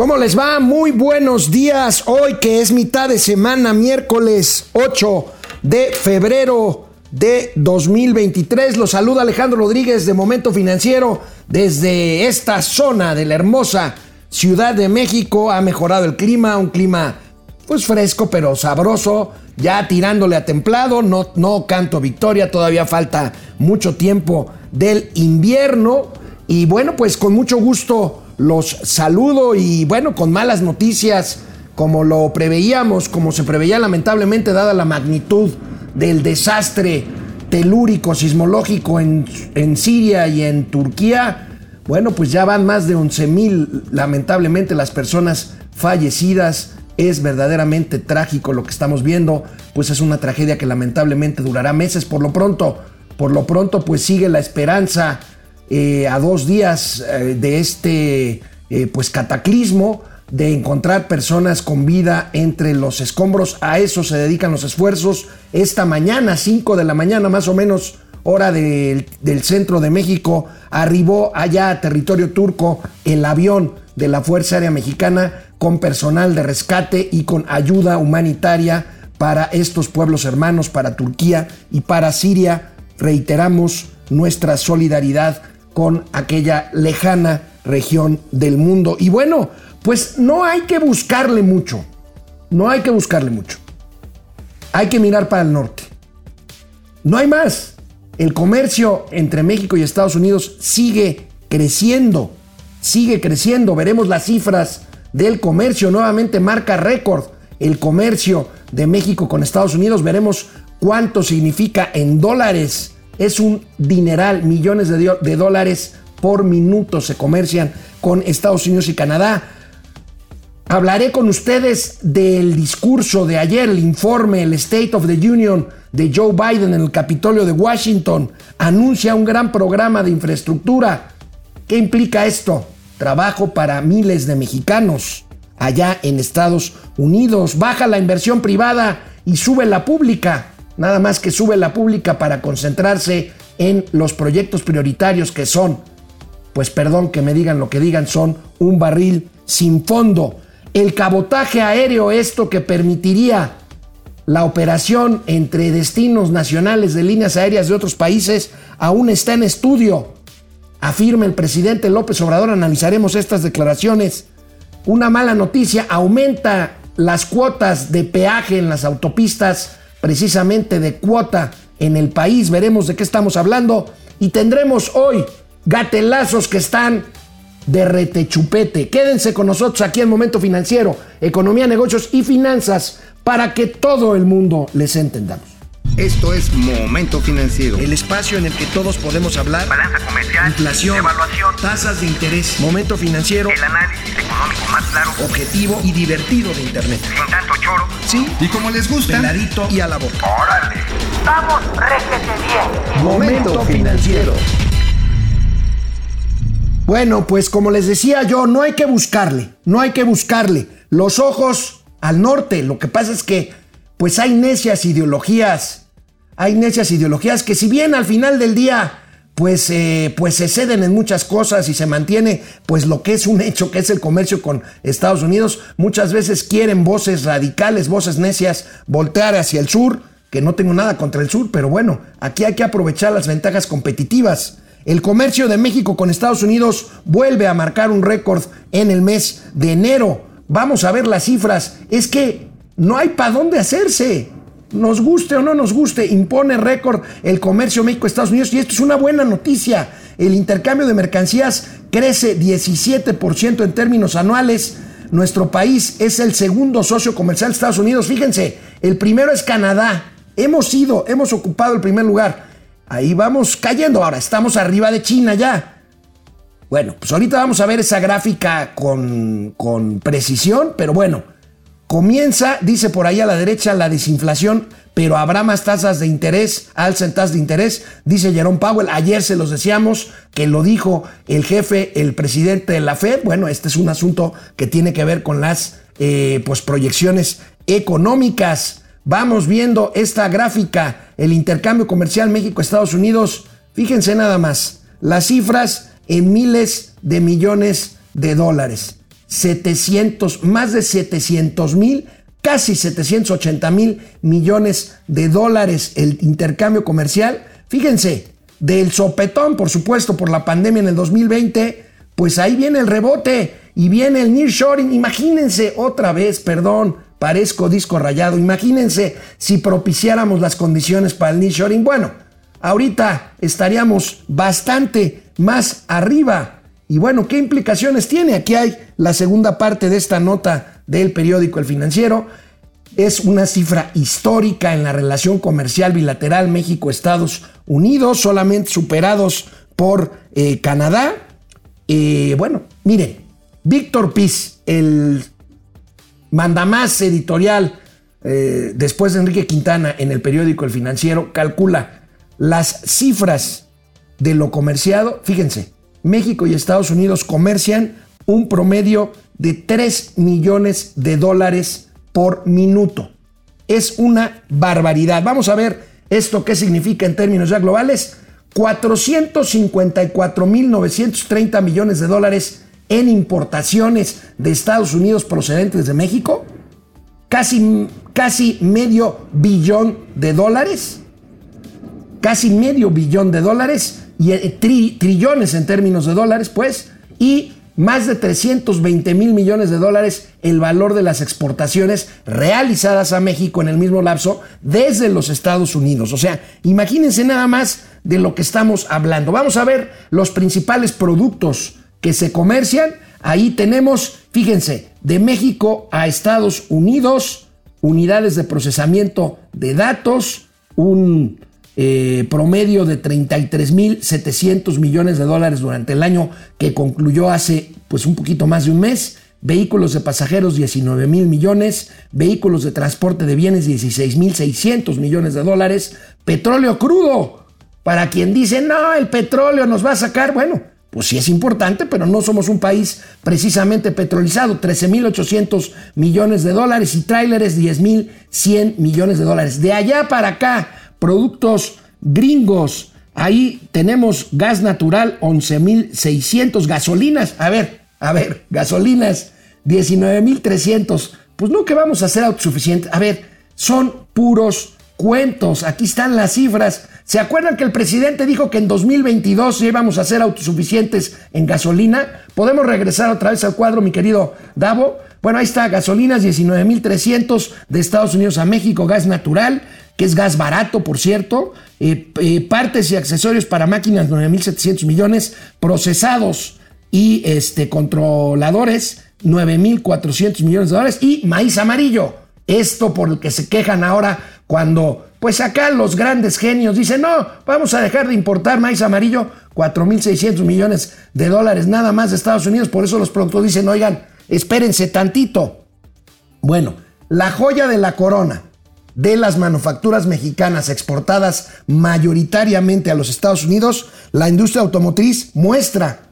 ¿Cómo les va? Muy buenos días. Hoy que es mitad de semana, miércoles 8 de febrero de 2023. Los saluda Alejandro Rodríguez de Momento Financiero desde esta zona de la hermosa Ciudad de México. Ha mejorado el clima, un clima pues fresco pero sabroso, ya tirándole a templado. No, no canto victoria, todavía falta mucho tiempo del invierno. Y bueno, pues con mucho gusto los saludo y bueno, con malas noticias, como lo preveíamos, como se preveía lamentablemente dada la magnitud del desastre telúrico, sismológico en, en Siria y en Turquía. Bueno, pues ya van más de 11 mil, lamentablemente, las personas fallecidas. Es verdaderamente trágico lo que estamos viendo, pues es una tragedia que lamentablemente durará meses. Por lo pronto, por lo pronto, pues sigue la esperanza eh, a dos días eh, de este eh, pues cataclismo de encontrar personas con vida entre los escombros. A eso se dedican los esfuerzos. Esta mañana, 5 de la mañana más o menos, hora del centro de México, arribó allá a territorio turco el avión de la Fuerza Aérea Mexicana con personal de rescate y con ayuda humanitaria para estos pueblos hermanos, para Turquía y para Siria. Reiteramos nuestra solidaridad con aquella lejana región del mundo. Y bueno, pues no hay que buscarle mucho, no hay que buscarle mucho. Hay que mirar para el norte. No hay más. El comercio entre México y Estados Unidos sigue creciendo, sigue creciendo. Veremos las cifras del comercio, nuevamente marca récord el comercio de México con Estados Unidos. Veremos cuánto significa en dólares es un dineral, millones de, dólares por minuto se comercian con Estados Unidos y Canadá. Hablaré con ustedes del discurso de ayer, el informe, el State of the Union de Joe Biden en el Capitolio de Washington. Anuncia un gran programa de infraestructura. ¿Qué implica esto? Trabajo para miles de mexicanos allá en Estados Unidos. Baja la inversión privada y sube la pública nada más que sube la pública para concentrarse en los proyectos prioritarios que son, pues perdón que me digan lo que digan, son un barril sin fondo. El cabotaje aéreo, esto que permitiría la operación entre destinos nacionales de líneas aéreas de otros países, aún está en estudio. Afirma el presidente López Obrador, analizaremos estas declaraciones. Una mala noticia, aumenta las cuotas de peaje en las autopistas precisamente de cuota en el país. Veremos de qué estamos hablando y tendremos hoy gatelazos que están de retechupete. Quédense con nosotros aquí en Momento Financiero, Economía, Negocios y Finanzas para que todo el mundo les entendamos. Esto es Momento Financiero. El espacio en el que todos podemos hablar. Balanza comercial. Inflación. Evaluación. Tasas de interés. Momento Financiero. El análisis económico más claro. Objetivo y divertido de Internet. Sin tanto choro. Sí. Y como les gusta. Peladito y a la boca. ¡Órale! ¡Vamos, réjete bien! Momento Financiero. Bueno, pues como les decía yo, no hay que buscarle. No hay que buscarle. Los ojos al norte. Lo que pasa es que pues hay necias ideologías, hay necias ideologías que si bien al final del día pues, eh, pues se ceden en muchas cosas y se mantiene pues lo que es un hecho, que es el comercio con Estados Unidos, muchas veces quieren voces radicales, voces necias, voltear hacia el sur, que no tengo nada contra el sur, pero bueno, aquí hay que aprovechar las ventajas competitivas. El comercio de México con Estados Unidos vuelve a marcar un récord en el mes de enero. Vamos a ver las cifras. Es que no hay para dónde hacerse. Nos guste o no nos guste, impone récord el comercio México-Estados Unidos y esto es una buena noticia. El intercambio de mercancías crece 17% en términos anuales. Nuestro país es el segundo socio comercial de Estados Unidos. Fíjense, el primero es Canadá. Hemos ido, hemos ocupado el primer lugar. Ahí vamos cayendo. Ahora estamos arriba de China ya. Bueno, pues ahorita vamos a ver esa gráfica con, con precisión, pero bueno. Comienza, dice por ahí a la derecha, la desinflación, pero habrá más tasas de interés, alza en tasas de interés, dice Jerome Powell. Ayer se los decíamos que lo dijo el jefe, el presidente de la Fed. Bueno, este es un asunto que tiene que ver con las eh, pues, proyecciones económicas. Vamos viendo esta gráfica, el intercambio comercial México-Estados Unidos. Fíjense nada más, las cifras en miles de millones de dólares. 700, más de 700 mil, casi 780 mil millones de dólares el intercambio comercial. Fíjense, del sopetón, por supuesto, por la pandemia en el 2020, pues ahí viene el rebote y viene el nearshoring. Imagínense otra vez, perdón, parezco disco rayado. Imagínense si propiciáramos las condiciones para el nearshoring. Bueno, ahorita estaríamos bastante más arriba. Y bueno, ¿qué implicaciones tiene? Aquí hay la segunda parte de esta nota del periódico El Financiero. Es una cifra histórica en la relación comercial bilateral México-Estados Unidos, solamente superados por eh, Canadá. Eh, bueno, miren, Víctor Piz, el mandamás editorial eh, después de Enrique Quintana en el periódico El Financiero, calcula las cifras de lo comerciado. Fíjense, México y Estados Unidos comercian un promedio de 3 millones de dólares por minuto. Es una barbaridad. Vamos a ver esto qué significa en términos ya globales. 454.930 millones de dólares en importaciones de Estados Unidos procedentes de México. Casi, casi medio billón de dólares. Casi medio billón de dólares y eh, trillones en términos de dólares, pues. Y más de 320 mil millones de dólares el valor de las exportaciones realizadas a México en el mismo lapso desde los Estados Unidos. O sea, imagínense nada más de lo que estamos hablando. Vamos a ver los principales productos que se comercian. Ahí tenemos, fíjense, de México a Estados Unidos, unidades de procesamiento de datos, un eh, promedio de 33.700 millones de dólares durante el año que concluyó hace pues un poquito más de un mes. Vehículos de pasajeros 19 mil millones, vehículos de transporte de bienes 16 mil 600 millones de dólares, petróleo crudo. Para quien dice, no, el petróleo nos va a sacar, bueno, pues sí es importante, pero no somos un país precisamente petrolizado. 13 mil 800 millones de dólares y tráileres 10 mil 100 millones de dólares. De allá para acá, productos gringos. Ahí tenemos gas natural 11.600, gasolinas, a ver, a ver, gasolinas 19.300. Pues no que vamos a ser autosuficientes. A ver, son puros cuentos. Aquí están las cifras. ¿Se acuerdan que el presidente dijo que en 2022 íbamos a ser autosuficientes en gasolina? ¿Podemos regresar otra vez al cuadro, mi querido Davo? Bueno, ahí está, gasolinas 19.300 de Estados Unidos a México, gas natural, que es gas barato, por cierto, eh, eh, partes y accesorios para máquinas 9.700 millones, procesados y este, controladores 9.400 millones de dólares y maíz amarillo. Esto por el que se quejan ahora cuando, pues acá los grandes genios dicen, no, vamos a dejar de importar maíz amarillo, 4.600 millones de dólares nada más de Estados Unidos, por eso los productos dicen, oigan, espérense tantito. Bueno, la joya de la corona de las manufacturas mexicanas exportadas mayoritariamente a los Estados Unidos, la industria automotriz muestra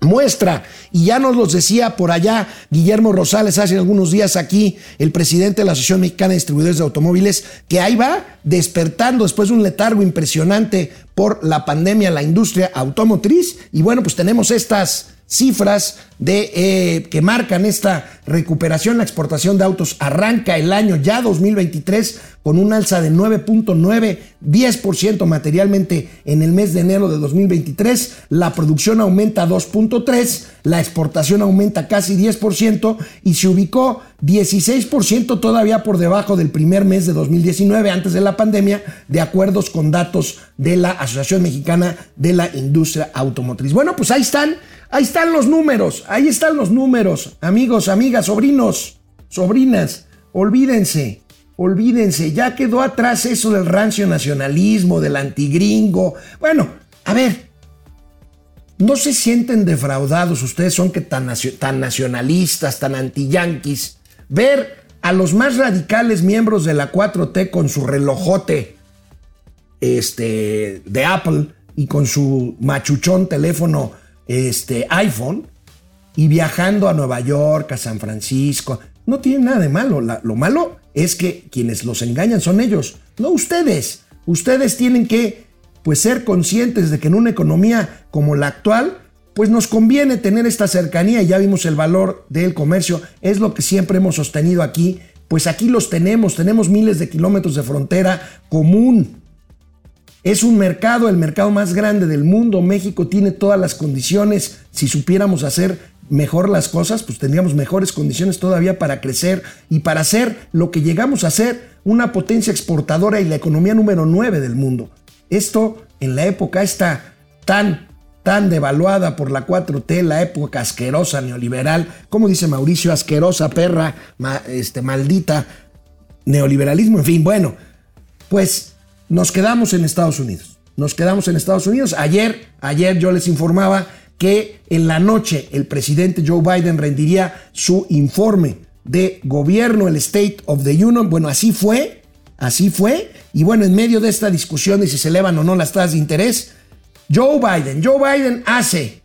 muestra, y ya nos los decía por allá Guillermo Rosales hace algunos días aquí, el presidente de la Asociación Mexicana de Distribuidores de Automóviles, que ahí va despertando después de un letargo impresionante por la pandemia la industria automotriz, y bueno, pues tenemos estas cifras de, eh, que marcan esta recuperación. La exportación de autos arranca el año ya 2023 con un alza de 9.9, 10% materialmente en el mes de enero de 2023. La producción aumenta 2.3, la exportación aumenta casi 10% y se ubicó 16% todavía por debajo del primer mes de 2019, antes de la pandemia, de acuerdos con datos de la Asociación Mexicana de la Industria Automotriz. Bueno, pues ahí están Ahí están los números, ahí están los números, amigos, amigas, sobrinos, sobrinas, olvídense, olvídense, ya quedó atrás eso del rancio nacionalismo, del antigringo. Bueno, a ver, no se sienten defraudados, ustedes son que tan, tan nacionalistas, tan antiyanquis, ver a los más radicales miembros de la 4T con su relojote este, de Apple y con su machuchón teléfono este, iPhone y viajando a Nueva York, a San Francisco. No tiene nada de malo. lo malo es que quienes los engañan son ellos, no ustedes. Ustedes tienen que pues, ser conscientes de que en una economía como la actual, pues nos conviene tener esta cercanía ya vimos el valor del comercio, es lo que siempre hemos sostenido aquí, pues aquí los tenemos, tenemos miles de kilómetros de frontera común. Es un mercado, el mercado más grande del mundo. México tiene todas las condiciones. Si supiéramos hacer mejor las cosas, pues tendríamos mejores condiciones todavía para crecer y para ser lo que llegamos a ser, una potencia exportadora y la economía número 9 del mundo. Esto en la época está tan tan devaluada por la 4T, la época asquerosa neoliberal, como dice Mauricio, asquerosa perra, este, maldita, neoliberalismo, en fin, bueno, pues nos quedamos en Estados Unidos. Nos quedamos en Estados Unidos. Ayer, ayer yo les informaba que en la noche el presidente Joe Biden rendiría su informe de gobierno, el State of the Union. Bueno, así fue, así fue. Y bueno, en medio de esta discusión de si se elevan o no las tasas de interés, Joe Biden, Joe Biden hace.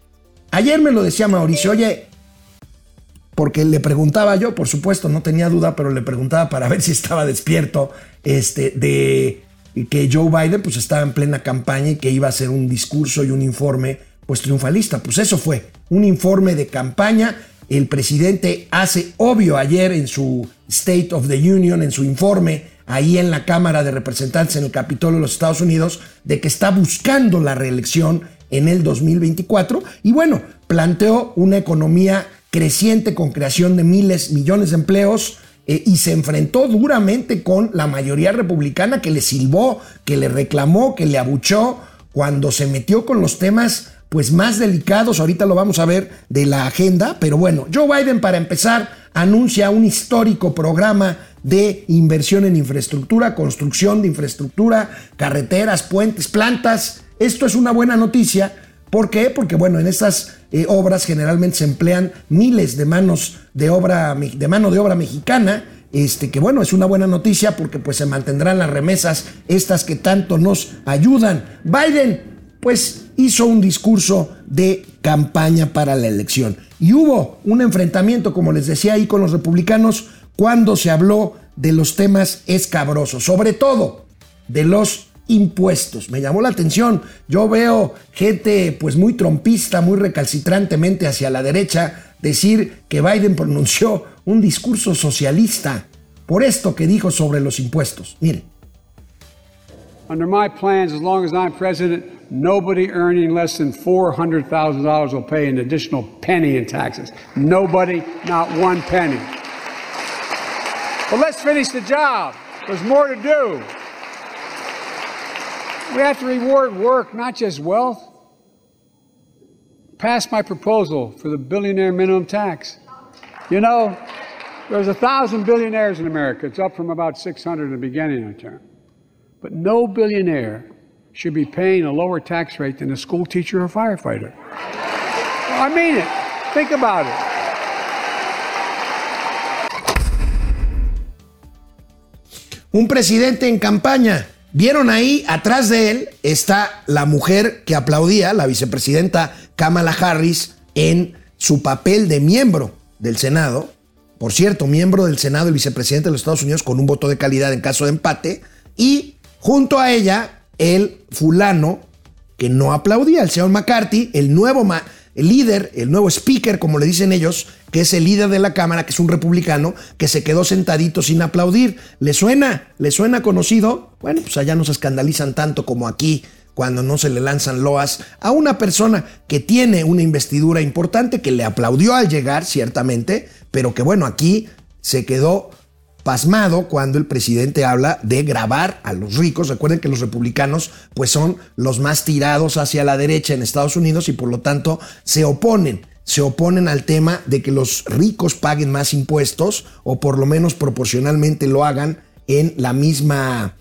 Ayer me lo decía Mauricio, oye, porque le preguntaba yo, por supuesto, no tenía duda, pero le preguntaba para ver si estaba despierto, este, de que Joe Biden pues estaba en plena campaña y que iba a hacer un discurso y un informe pues triunfalista. Pues eso fue, un informe de campaña. El presidente hace obvio ayer en su State of the Union, en su informe, ahí en la Cámara de Representantes en el Capitolio de los Estados Unidos de que está buscando la reelección en el 2024 y bueno, planteó una economía creciente con creación de miles, millones de empleos eh, y se enfrentó duramente con la mayoría republicana que le silbó, que le reclamó, que le abuchó cuando se metió con los temas pues más delicados, ahorita lo vamos a ver de la agenda, pero bueno, Joe Biden para empezar anuncia un histórico programa de inversión en infraestructura, construcción de infraestructura, carreteras, puentes, plantas. Esto es una buena noticia. ¿Por qué? Porque bueno, en estas eh, obras generalmente se emplean miles de manos de obra de mano de obra mexicana. Este, que bueno, es una buena noticia porque pues se mantendrán las remesas estas que tanto nos ayudan. Biden pues hizo un discurso de campaña para la elección y hubo un enfrentamiento, como les decía ahí, con los republicanos cuando se habló de los temas escabrosos, sobre todo de los impuestos. Me llamó la atención. Yo veo gente pues muy trompista, muy recalcitrantemente hacia la derecha decir que Biden pronunció un discurso socialista por esto que dijo sobre los impuestos. Miren. Under my plans, as long as I'm president, nobody earning less than $400,000 will pay an additional penny in taxes. Nobody, not one penny. But let's finish the job. There's more to do. We have to reward work, not just wealth. Pass my proposal for the billionaire minimum tax. You know, there's a thousand billionaires in America. It's up from about 600 in the beginning of the term. But no billionaire should be paying a lower tax rate than a school teacher or firefighter. I mean it. Think about it. un presidente en campaña. Vieron ahí, atrás de él está la mujer que aplaudía, la vicepresidenta Kamala Harris, en su papel de miembro del Senado. Por cierto, miembro del Senado, el vicepresidente de los Estados Unidos, con un voto de calidad en caso de empate. Y junto a ella, el fulano que no aplaudía, el señor McCarthy, el nuevo el líder, el nuevo speaker, como le dicen ellos, que es el líder de la Cámara, que es un republicano, que se quedó sentadito sin aplaudir. ¿Le suena? ¿Le suena conocido? Bueno, pues allá no se escandalizan tanto como aquí cuando no se le lanzan loas a una persona que tiene una investidura importante, que le aplaudió al llegar, ciertamente, pero que bueno, aquí se quedó pasmado cuando el presidente habla de grabar a los ricos. Recuerden que los republicanos pues son los más tirados hacia la derecha en Estados Unidos y por lo tanto se oponen se oponen al tema de que los ricos paguen más impuestos o por lo menos proporcionalmente lo hagan en la misma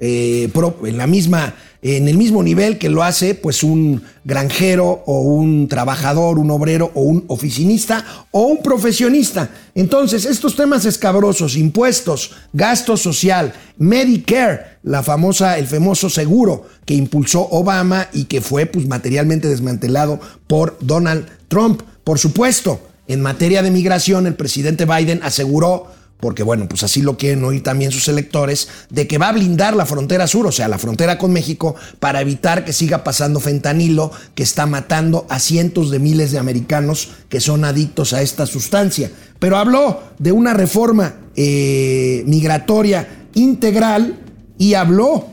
eh, en la misma en el mismo nivel que lo hace pues un granjero o un trabajador, un obrero o un oficinista o un profesionista. Entonces, estos temas escabrosos, impuestos, gasto social, Medicare, la famosa el famoso seguro que impulsó Obama y que fue pues materialmente desmantelado por Donald Trump. Por supuesto, en materia de migración, el presidente Biden aseguró porque bueno, pues así lo quieren oír también sus electores, de que va a blindar la frontera sur, o sea, la frontera con México, para evitar que siga pasando fentanilo que está matando a cientos de miles de americanos que son adictos a esta sustancia. Pero habló de una reforma eh, migratoria integral y habló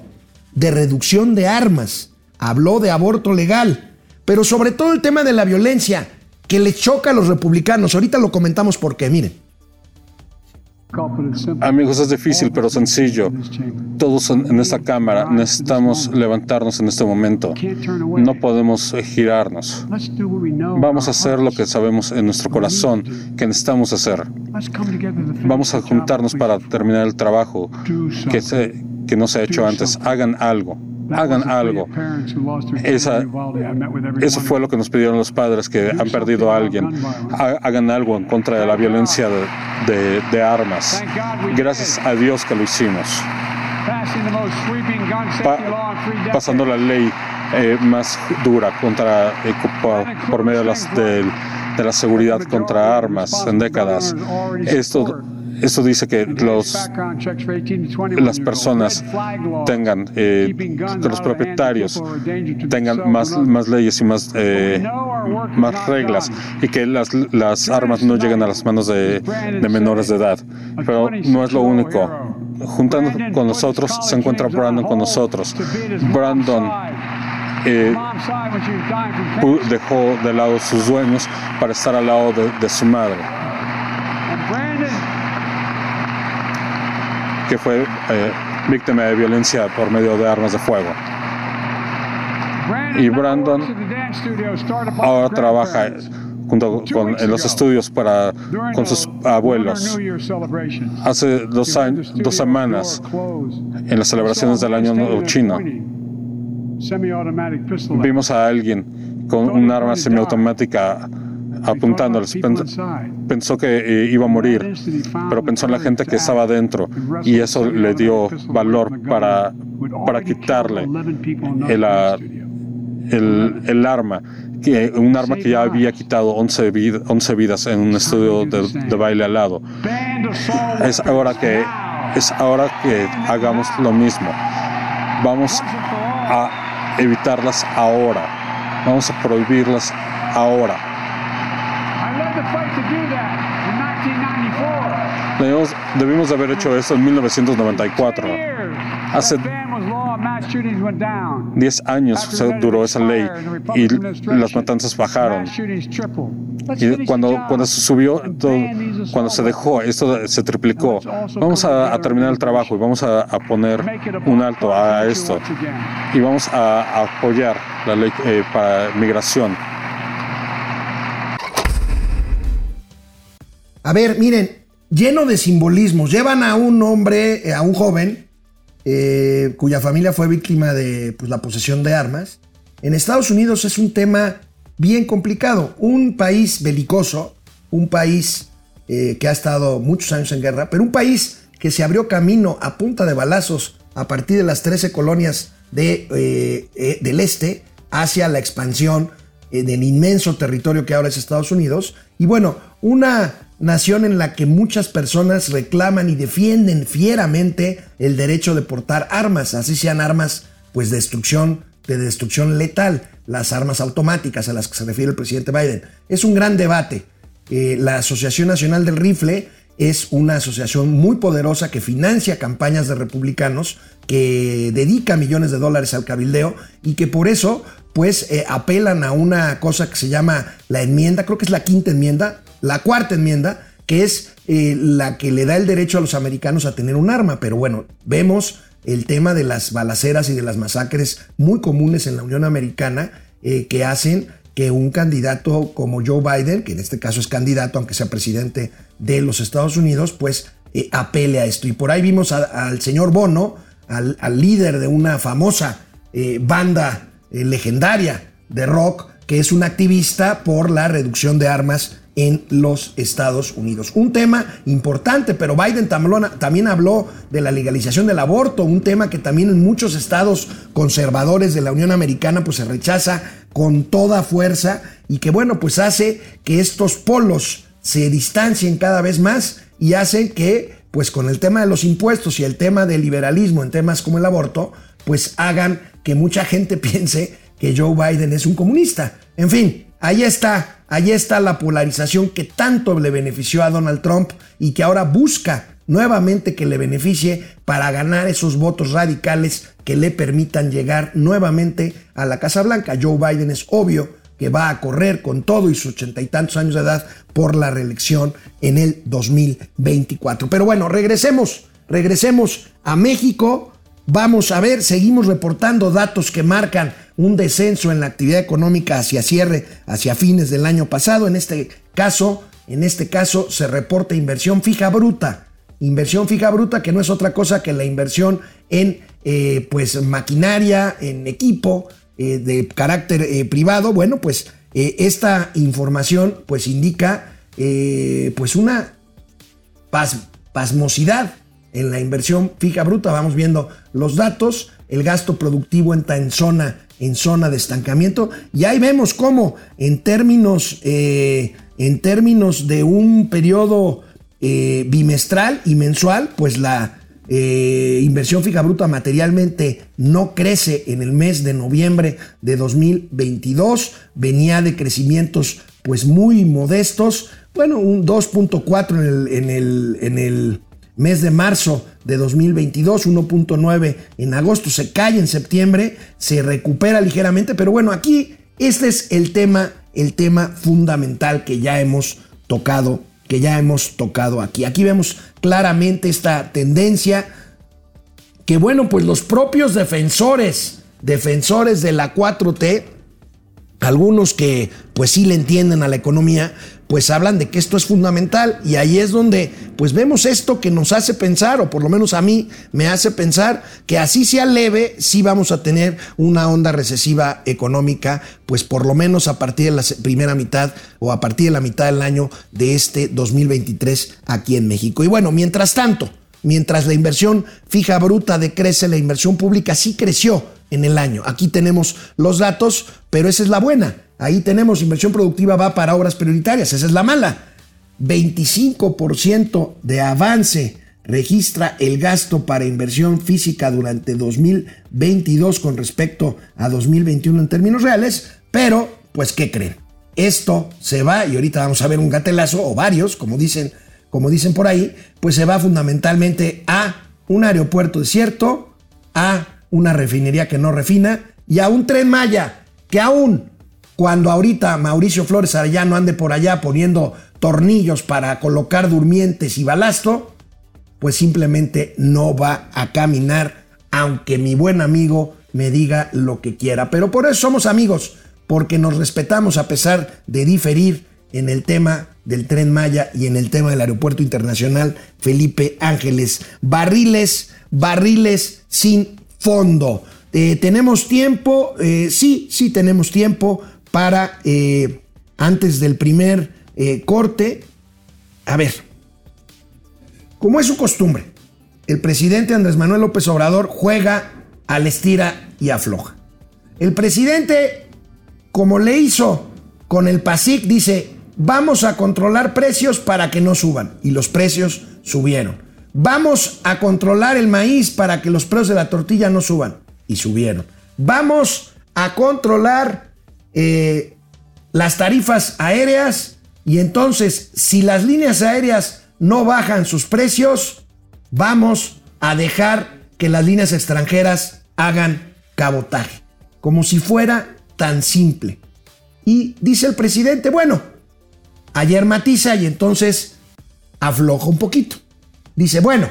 de reducción de armas, habló de aborto legal, pero sobre todo el tema de la violencia que le choca a los republicanos. Ahorita lo comentamos porque, miren. Amigos, es difícil pero sencillo. Todos en esta Cámara necesitamos levantarnos en este momento. No podemos girarnos. Vamos a hacer lo que sabemos en nuestro corazón que necesitamos hacer. Vamos a juntarnos para terminar el trabajo que, que no se ha hecho antes. Hagan algo hagan algo. eso fue lo que nos pidieron los padres que han perdido a alguien. Hagan algo en contra de la violencia de, armas. Gracias a Dios que lo hicimos. pasando la ley eh, más dura contra eh, por, medio de, las, de la seguridad contra armas en décadas. Esto eso dice que los, las personas tengan, eh, que los propietarios tengan más, más leyes y más, eh, más reglas y que las, las armas no lleguen a las manos de, de menores de edad. Pero no es lo único. Juntando con nosotros se encuentra Brandon con nosotros. Brandon eh, dejó de lado sus sueños para estar al lado de, de su madre. Que fue eh, víctima de violencia por medio de armas de fuego. Y Brandon ahora trabaja junto con en los estudios para con sus abuelos. Hace dos, años, dos semanas, en las celebraciones del año chino, vimos a alguien con un arma semiautomática apuntándoles. Pensó que eh, iba a morir, pero pensó en la gente que estaba dentro y eso le dio valor para, para quitarle el, ah, el, arma, un arma que ya había quitado 11, 11 vidas en un estudio de, de baile al lado. Es ahora que es ahora que hagamos lo mismo. Vamos a evitarlas ahora. Vamos a prohibirlas ahora. Debimos, debimos haber hecho eso en 1994. Hace 10 años duró esa ley y las matanzas bajaron. Y cuando, cuando se subió, cuando se dejó, esto se triplicó. Vamos a, terminar el trabajo y vamos a, poner un alto a esto. Y vamos a, apoyar la ley eh, para migración. A ver, miren, lleno de simbolismos. Llevan a un hombre, eh, a un joven, eh, cuya familia fue víctima de pues, la posesión de armas. En Estados Unidos es un tema bien complicado. Un país belicoso, un país eh, que ha estado muchos años en guerra, pero un país que se abrió camino a punta de balazos a partir de las 13 colonias de, del este hacia la expansión del inmenso territorio que ahora es Estados Unidos. Y bueno, una nación en la que muchas personas reclaman y defienden fieramente el derecho de portar armas, así sean armas pues de destrucción, de destrucción letal, las armas automáticas a las que se refiere el presidente Biden. Es un gran debate. Eh, la Asociación Nacional del Rifle es una asociación muy poderosa que financia campañas de republicanos, que dedica millones de dólares al cabildeo y que por eso pues eh, apelan a una cosa que se llama la enmienda, creo que es la quinta enmienda, la cuarta enmienda, que es eh, la que le da el derecho a los americanos a tener un arma. Pero bueno, vemos el tema de las balaceras y de las masacres muy comunes en la Unión Americana eh, que hacen que un candidato como Joe Biden, que en este caso es candidato, aunque sea presidente de los Estados Unidos, pues eh, apele a esto. Y por ahí vimos al señor Bono, al, líder de una famosa banda legendaria de rock, que es un activista por la reducción de armas en los Estados Unidos. Un tema importante, pero Biden también habló de la legalización del aborto, un tema que también en muchos estados conservadores de la Unión Americana pues se rechaza con toda fuerza y que bueno pues hace que estos polos se distancien cada vez más y hacen que, pues con el tema de los impuestos y el tema del liberalismo en temas como el aborto, pues hagan que mucha gente piense que Joe Biden es un comunista. En fin, ahí está, ahí está la polarización que tanto le benefició a Donald Trump y que ahora busca nuevamente que le beneficie para ganar esos votos radicales que le permitan llegar nuevamente a la Casa Blanca. Joe Biden es obvio que va a correr con todo y sus ochenta y tantos años de edad por la reelección en el 2024. Pero bueno, regresemos, regresemos a México. Vamos a ver, seguimos reportando datos que marcan un descenso en la actividad económica hacia cierre, hacia fines del año pasado. En este caso, en este caso se reporta inversión fija bruta. Inversión fija bruta que no es otra cosa que la inversión en eh, pues maquinaria, en equipo eh, de carácter eh, privado. Bueno, pues esta información pues indica pues una pasmosidad en la inversión fija bruta. Vamos viendo los datos. El gasto productivo entra en zona, en zona de estancamiento. Y ahí vemos cómo en términos, en términos de un periodo eh, bimestral y mensual, pues la eh, inversión fija bruta materialmente no crece en el mes de noviembre de 2022, venía de crecimientos pues muy modestos, bueno, un 2.4 en el, en, el, en el mes de marzo de 2022, 1.9 en agosto, se cae en septiembre, se recupera ligeramente, pero bueno, aquí este es el tema, el tema fundamental que ya hemos tocado que ya hemos tocado aquí. Aquí vemos claramente esta tendencia que bueno, pues los propios defensores, defensores de la 4T, algunos que pues sí le entienden a la economía, pues hablan de que esto es fundamental y ahí es donde pues vemos esto que nos hace pensar, o por lo menos a mí me hace pensar que así sea leve, sí vamos a tener una onda recesiva económica, pues por lo menos a partir de la primera mitad o a partir de la mitad del año de este 2023 aquí en México. Y bueno, mientras tanto, mientras la inversión fija bruta decrece, la inversión pública sí creció en el año. Aquí tenemos los datos, pero esa es la buena Ahí tenemos inversión productiva va para obras prioritarias, esa es la mala. 25% de avance registra el gasto para inversión física durante 2022 con respecto a 2021 en términos reales, pero pues ¿qué creen? Esto se va y ahorita vamos a ver un gatelazo o varios, como dicen, como dicen por ahí, pues se va fundamentalmente a un aeropuerto desierto, a una refinería que no refina y a un tren Maya que aún cuando ahorita Mauricio Flores Arellano ande por allá poniendo tornillos para colocar durmientes y balasto, pues simplemente no va a caminar, aunque mi buen amigo me diga lo que quiera. Pero por eso somos amigos, porque nos respetamos a pesar de diferir en el tema del tren Maya y en el tema del aeropuerto internacional Felipe Ángeles. Barriles, barriles sin fondo. Eh, ¿Tenemos tiempo? Eh, sí, sí tenemos tiempo para, eh, antes del primer eh, corte, a ver, como es su costumbre, el presidente Andrés Manuel López Obrador juega al estira y afloja. El presidente, como le hizo con el PASIC, dice, vamos a controlar precios para que no suban. Y los precios subieron. Vamos a controlar el maíz para que los precios de la tortilla no suban. Y subieron. Vamos a controlar eh, las tarifas aéreas y entonces si las líneas aéreas no bajan sus precios, vamos a dejar que las líneas extranjeras hagan cabotaje, como si fuera tan simple. Y dice el presidente, bueno, ayer matiza y entonces afloja un poquito. Dice, bueno,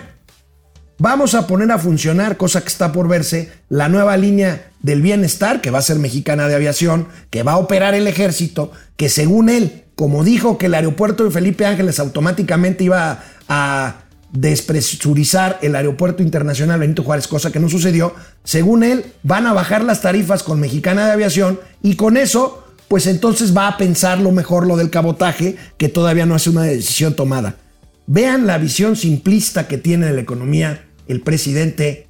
vamos a poner a funcionar, cosa que está por verse, la nueva línea del bienestar, que va a ser mexicana de aviación, que va a operar el ejército, que según él, como dijo que el aeropuerto de Felipe Ángeles automáticamente iba a despresurizar el aeropuerto internacional Benito Juárez, cosa que no sucedió, según él, van a bajar las tarifas con Mexicana de Aviación y con eso, pues entonces va a pensar lo mejor lo del cabotaje, que todavía no es una decisión tomada. Vean la visión simplista que tiene de la economía el presidente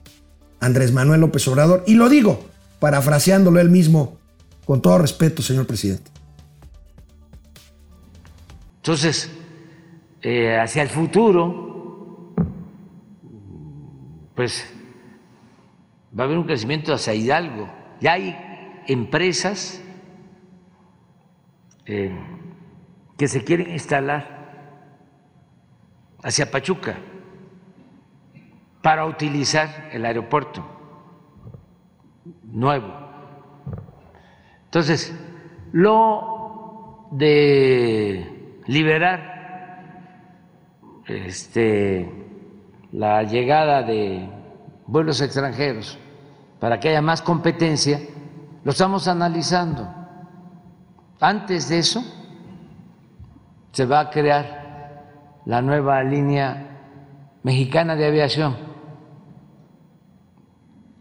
Andrés Manuel López Obrador. Y lo digo, parafraseándolo él mismo, con todo respeto, señor presidente. Entonces, eh, hacia el futuro, pues va a haber un crecimiento hacia Hidalgo. Ya hay empresas eh, que se quieren instalar hacia Pachuca para utilizar el aeropuerto nuevo. Entonces, lo de liberar este, la llegada de vuelos extranjeros para que haya más competencia, lo estamos analizando. Antes de eso, se va a crear la nueva línea mexicana de aviación.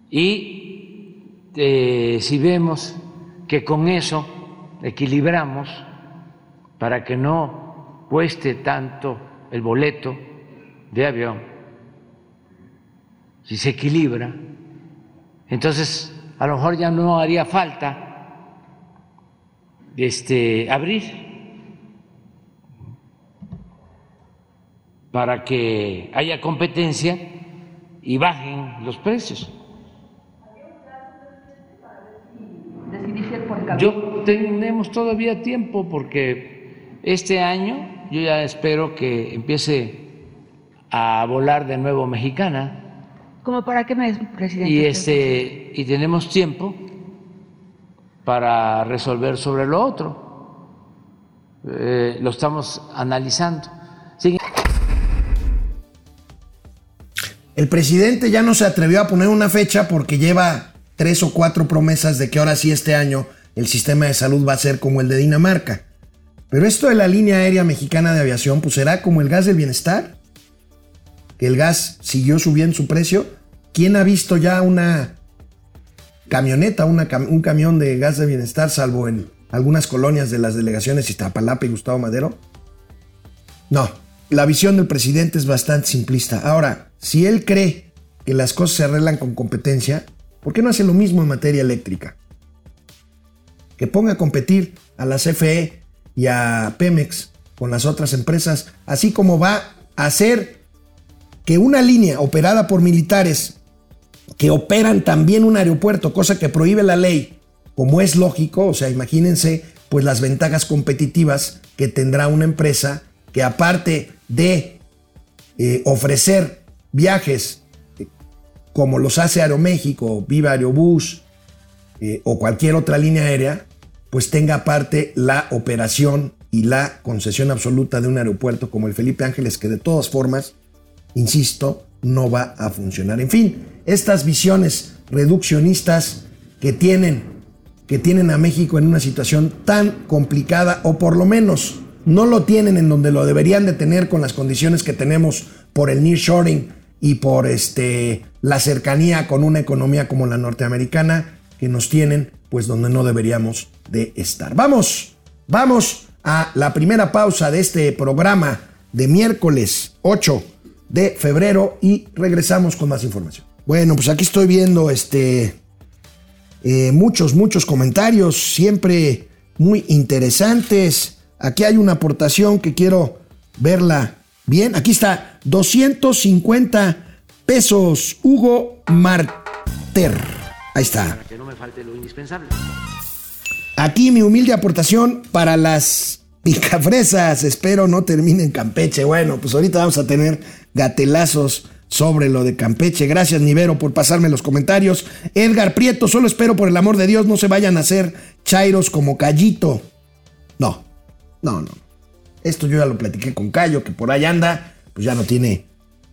Y eh, si vemos que con eso equilibramos para que no cueste tanto el boleto de avión, si se equilibra, entonces a lo mejor ya no haría falta este, abrir para que haya competencia y bajen los precios. Yo tenemos todavía tiempo porque este año yo ya espero que empiece a volar de nuevo mexicana. ¿Cómo para qué mes, presidente? Y este y tenemos tiempo para resolver sobre lo otro. Eh, lo estamos analizando. El presidente ya no se atrevió a poner una fecha porque lleva tres o cuatro promesas de que ahora sí este año el sistema de salud va a ser como el de Dinamarca. Pero esto de la línea aérea mexicana de aviación, pues será como el gas del bienestar. Que el gas siguió subiendo su precio. ¿Quién ha visto ya una camioneta, un camión de gas de bienestar, salvo en algunas colonias de las delegaciones Iztapalapa y Gustavo Madero? No, la visión del presidente es bastante simplista. Ahora, si él cree que las cosas se arreglan con competencia, ¿por qué no hace lo mismo en materia eléctrica? Que ponga a competir a la CFE y a Pemex con las otras empresas, así como va a hacer que una línea operada por militares que operan también un aeropuerto, cosa que prohíbe la ley, como es lógico, o sea, imagínense pues las ventajas competitivas que tendrá una empresa que aparte de eh, ofrecer viajes eh, como los hace Aeroméxico, Viva Aerobús eh, o cualquier otra línea aérea, pues tenga aparte la operación y la concesión absoluta de un aeropuerto como el Felipe Ángeles, que de todas formas, insisto, no va a funcionar. En fin, estas visiones reduccionistas que tienen, que tienen a México en una situación tan complicada, o por lo menos no lo tienen en donde lo deberían de tener con las condiciones que tenemos por el nearshoring y por este, la cercanía con una economía como la norteamericana, que nos tienen pues donde no deberíamos de estar. Vamos, vamos a la primera pausa de este programa de miércoles 8 de febrero y regresamos con más información. Bueno, pues aquí estoy viendo este eh, muchos, muchos comentarios, siempre muy interesantes. Aquí hay una aportación que quiero verla bien. Aquí está, 250 pesos, Hugo Marter. Ahí está. Que no me falte lo indispensable. Aquí mi humilde aportación para las picafresas. Espero no termine en Campeche. Bueno, pues ahorita vamos a tener gatelazos sobre lo de Campeche. Gracias, Nivero, por pasarme los comentarios. Edgar Prieto, solo espero por el amor de Dios no se vayan a hacer chairos como Callito. No, no. Esto yo ya lo platiqué con Cayo, que por ahí anda, pues ya no tiene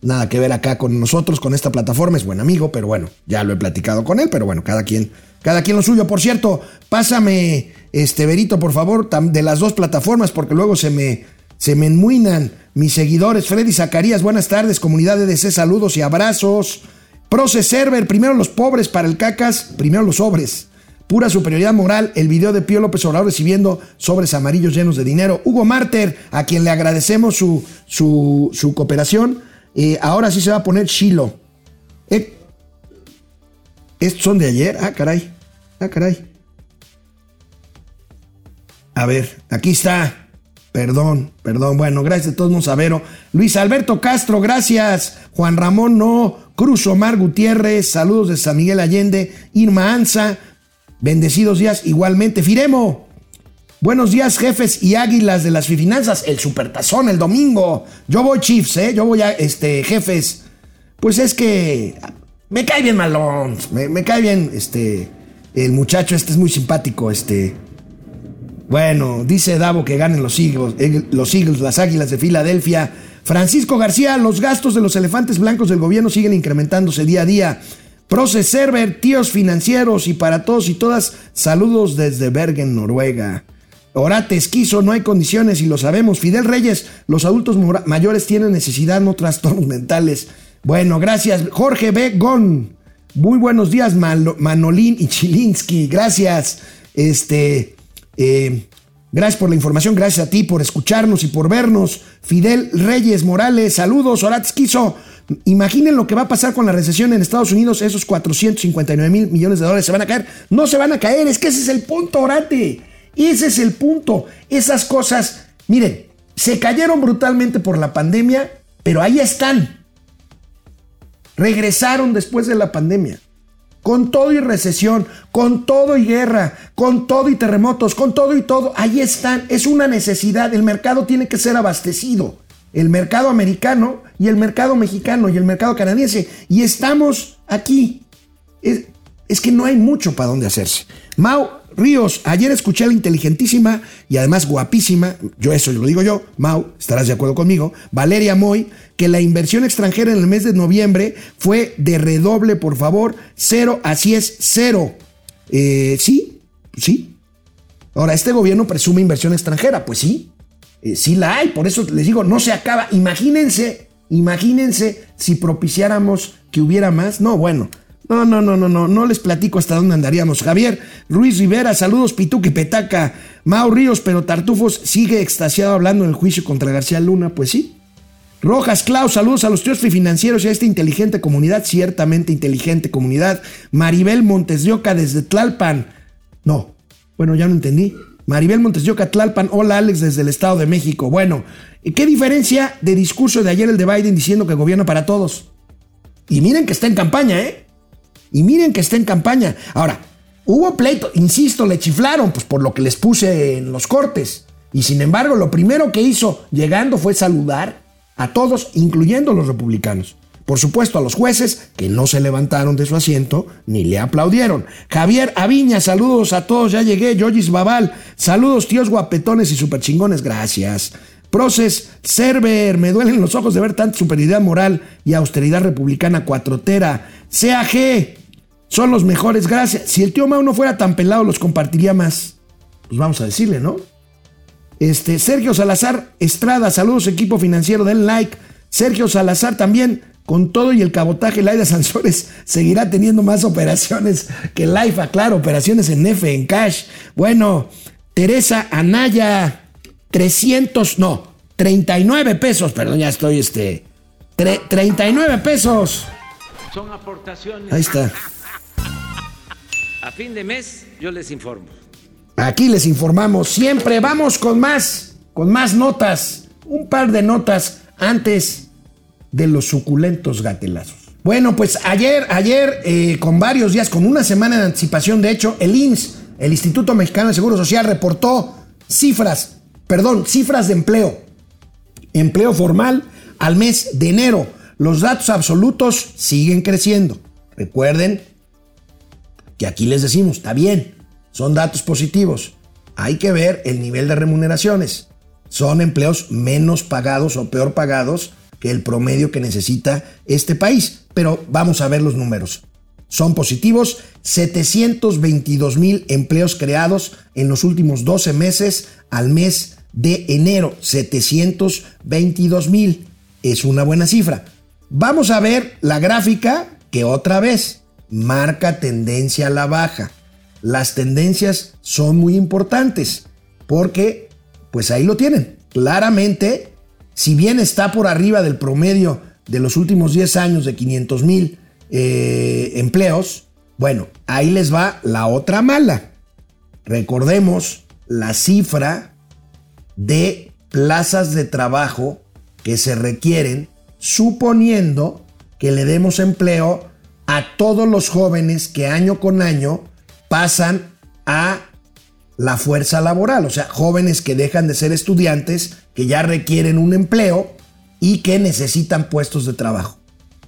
nada que ver acá con nosotros, con esta plataforma. Es buen amigo, pero bueno, ya lo he platicado con él, pero bueno, cada quien, cada quien lo suyo. Por cierto, pásame, este Verito, por favor, de las dos plataformas, porque luego se me, se me enmuinan mis seguidores. Freddy Zacarías, buenas tardes, comunidad de DC, saludos y abrazos. Proce Server, primero los pobres para el cacas, primero los sobres. Pura superioridad moral, el video de Pío López Obrador recibiendo sobres amarillos llenos de dinero. Hugo Marter, a quien le agradecemos su, su, cooperación. Eh, ahora sí se va a poner Chilo. Eh, ¿Estos son de ayer? Ah, caray. Ah, caray. A ver, aquí está. Perdón, perdón. Bueno, gracias a todos, Monsavero. Luis Alberto Castro, gracias. Juan Ramón No. Cruz Omar Gutiérrez, saludos de San Miguel Allende. Irma Anza, bendecidos días igualmente. Firemo, buenos días, jefes y águilas de las finanzas. El supertazón el domingo. Yo voy, Chiefs, ¿eh? Yo voy a, este, jefes. Pues es que me cae bien Malón. Me, me cae bien, este, el muchacho este es muy simpático, este. Bueno, dice Davo que ganen los Eagles, eh, los Eagles, las Águilas de Filadelfia. Francisco García, los gastos de los elefantes blancos del gobierno siguen incrementándose día a día. Proces Server, tíos financieros y para todos y todas, saludos desde Bergen, Noruega. Orate Esquizo, no hay condiciones y lo sabemos. Fidel Reyes, los adultos mayores tienen necesidad, no trastornos mentales. Bueno, gracias. Jorge B. Gon, muy buenos días, Manolín y Chilinsky. Gracias. Este. Eh, gracias por la información, gracias a ti por escucharnos y por vernos. Fidel Reyes Morales, saludos, Horatis Quiso. Imaginen lo que va a pasar con la recesión en Estados Unidos, esos 459 mil millones de dólares se van a caer. No se van a caer, es que ese es el punto, Orate. Ese es el punto. Esas cosas, miren, se cayeron brutalmente por la pandemia, pero ahí están. Regresaron después de la pandemia con todo y recesión, con todo y guerra, con todo y terremotos, con todo y todo, ahí están, es una necesidad, el mercado tiene que ser abastecido, el mercado americano y el mercado mexicano y el mercado canadiense, y estamos aquí. Es, es que no hay mucho para dónde hacerse. Mao, Ríos, ayer escuché a la inteligentísima y además guapísima, yo eso lo digo yo, Mau, estarás de acuerdo conmigo, Valeria Moy, que la inversión extranjera en el mes de noviembre fue de redoble, por favor, cero, así es, cero. Eh, sí, sí. Ahora, este gobierno presume inversión extranjera, pues sí, eh, sí la hay, por eso les digo, no se acaba. Imagínense, imagínense si propiciáramos que hubiera más. No, bueno, no, no, no, no, no, no les platico hasta dónde andaríamos. Javier Ruiz Rivera, saludos Pituca y Petaca. Mau Ríos, pero Tartufos sigue extasiado hablando en el juicio contra García Luna, pues sí. Rojas Clau, saludos a los tíos financieros y a esta inteligente comunidad, ciertamente inteligente comunidad. Maribel Montes de desde Tlalpan. No, bueno, ya no entendí. Maribel Montes de Oca, Tlalpan. Hola Alex desde el Estado de México. Bueno, ¿qué diferencia de discurso de ayer el de Biden diciendo que gobierna para todos? Y miren que está en campaña, ¿eh? Y miren que está en campaña. Ahora, hubo pleito, insisto, le chiflaron, pues por lo que les puse en los cortes. Y sin embargo, lo primero que hizo llegando fue saludar a todos, incluyendo los republicanos. Por supuesto, a los jueces que no se levantaron de su asiento ni le aplaudieron. Javier Aviña, saludos a todos, ya llegué. Yoyis Babal, saludos tíos guapetones y super chingones, gracias. Proces, Server, me duelen los ojos de ver tanta superioridad moral y austeridad republicana cuatrotera. CAG, son los mejores, gracias. Si el tío Mau no fuera tan pelado, los compartiría más. Pues vamos a decirle, ¿no? Este, Sergio Salazar Estrada, saludos equipo financiero, den like. Sergio Salazar también, con todo y el cabotaje, Laida Sansores seguirá teniendo más operaciones que Life, claro, operaciones en F, en cash. Bueno, Teresa Anaya, 300, no, 39 pesos, perdón, ya estoy, este, 39 pesos. Son aportaciones. Ahí está. A fin de mes yo les informo. Aquí les informamos siempre. Vamos con más, con más notas. Un par de notas antes de los suculentos gatelazos. Bueno, pues ayer, ayer, eh, con varios días, con una semana de anticipación, de hecho, el INS, el Instituto Mexicano de Seguro Social, reportó cifras, perdón, cifras de empleo. Empleo formal al mes de enero. Los datos absolutos siguen creciendo. Recuerden que aquí les decimos, está bien, son datos positivos. Hay que ver el nivel de remuneraciones. Son empleos menos pagados o peor pagados que el promedio que necesita este país. Pero vamos a ver los números. Son positivos 722 mil empleos creados en los últimos 12 meses al mes de enero. 722 mil. Es una buena cifra. Vamos a ver la gráfica que otra vez marca tendencia a la baja. Las tendencias son muy importantes porque, pues ahí lo tienen. Claramente, si bien está por arriba del promedio de los últimos 10 años de 500 mil eh, empleos, bueno, ahí les va la otra mala. Recordemos la cifra de plazas de trabajo que se requieren suponiendo que le demos empleo a todos los jóvenes que año con año pasan a la fuerza laboral, o sea, jóvenes que dejan de ser estudiantes, que ya requieren un empleo y que necesitan puestos de trabajo.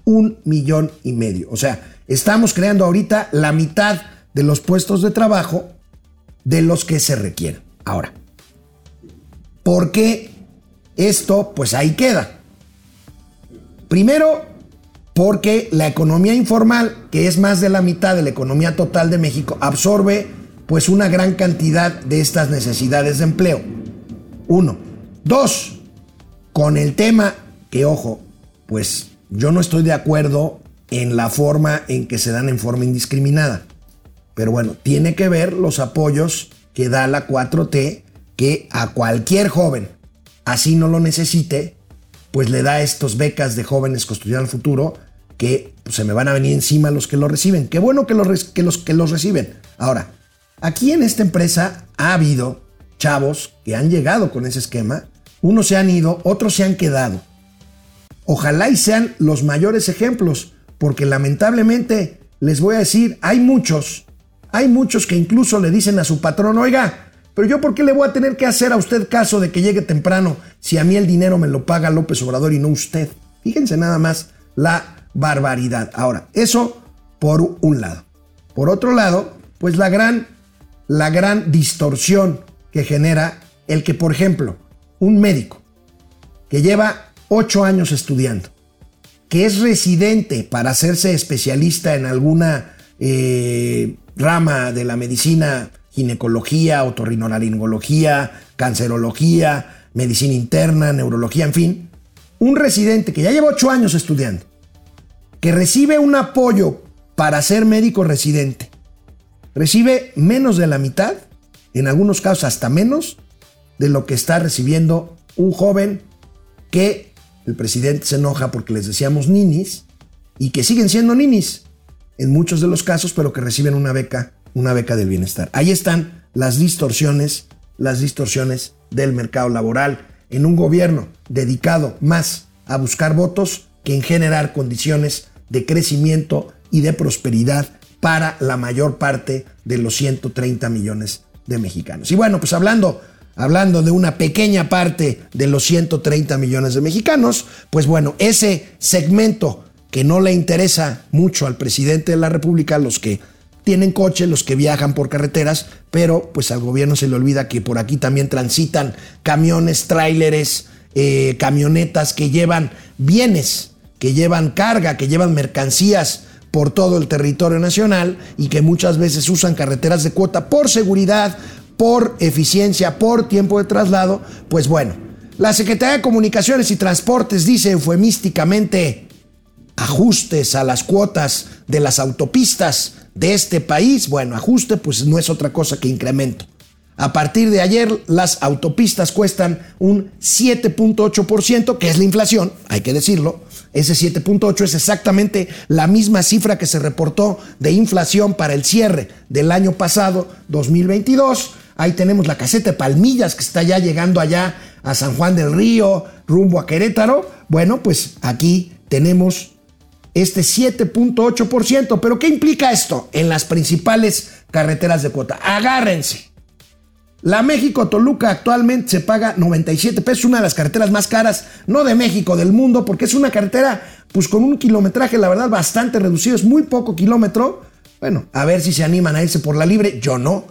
Un millón y medio. O sea, estamos creando ahorita la mitad de los puestos de trabajo de los que se requieren. Ahora, ¿por qué esto? Pues ahí queda. Primero, porque la economía informal, que es más de la mitad de la economía total de México, absorbe pues una gran cantidad de estas necesidades de empleo. Uno. Dos, con el tema que, ojo, pues yo no estoy de acuerdo en la forma en que se dan en forma indiscriminada. Pero bueno, tiene que ver los apoyos que da la 4T que a cualquier joven, así no lo necesite, pues le da estos becas de jóvenes construyendo el futuro que pues, se me van a venir encima los que lo reciben. Qué bueno que los, que los que los reciben. Ahora, aquí en esta empresa ha habido chavos que han llegado con ese esquema, unos se han ido, otros se han quedado. Ojalá y sean los mayores ejemplos, porque lamentablemente les voy a decir, hay muchos, hay muchos que incluso le dicen a su patrón, oiga, pero yo por qué le voy a tener que hacer a usted caso de que llegue temprano si a mí el dinero me lo paga López Obrador y no usted. Fíjense nada más la barbaridad. Ahora, eso por un lado. Por otro lado, pues la gran, la gran distorsión que genera el que, por ejemplo, un médico que lleva ocho años estudiando, que es residente para hacerse especialista en alguna eh, rama de la medicina, ginecología, otorrinolaringología, cancerología, medicina interna, neurología, en fin, un residente que ya lleva ocho años estudiando, que recibe un apoyo para ser médico residente, recibe menos de la mitad, en algunos casos hasta menos, de lo que está recibiendo un joven que el presidente se enoja porque les decíamos ninis y que siguen siendo ninis en muchos de los casos, pero que reciben una beca, una beca del bienestar. Ahí están las distorsiones, las distorsiones del mercado laboral en un gobierno dedicado más a buscar votos que en generar condiciones de crecimiento y de prosperidad para la mayor parte de los 130 millones de mexicanos. Y bueno, pues hablando hablando de una pequeña parte de los 130 millones de mexicanos, pues bueno, ese segmento que no le interesa mucho al presidente de la República, los que tienen coche, los que viajan por carreteras, pero pues al gobierno se le olvida que por aquí también transitan camiones, tráileres, eh, camionetas que llevan bienes, que llevan carga, que llevan mercancías por todo el territorio nacional y que muchas veces usan carreteras de cuota por seguridad, por eficiencia, por tiempo de traslado, pues bueno, la Secretaría de Comunicaciones y Transportes dice eufemísticamente ajustes a las cuotas de las autopistas de este país. Bueno, ajuste pues no es otra cosa que incremento. A partir de ayer las autopistas cuestan un 7.8%, que es la inflación, hay que decirlo. Ese 7.8 es exactamente la misma cifra que se reportó de inflación para el cierre del año pasado, 2022. Ahí tenemos la caseta de Palmillas que está ya llegando allá a San Juan del Río, rumbo a Querétaro. Bueno, pues aquí tenemos este 7.8%. Pero ¿qué implica esto en las principales carreteras de cuota? Agárrense. La México-Toluca actualmente se paga 97 pesos, una de las carreteras más caras, no de México, del mundo, porque es una carretera pues con un kilometraje, la verdad, bastante reducido, es muy poco kilómetro. Bueno, a ver si se animan a irse por la libre, yo no.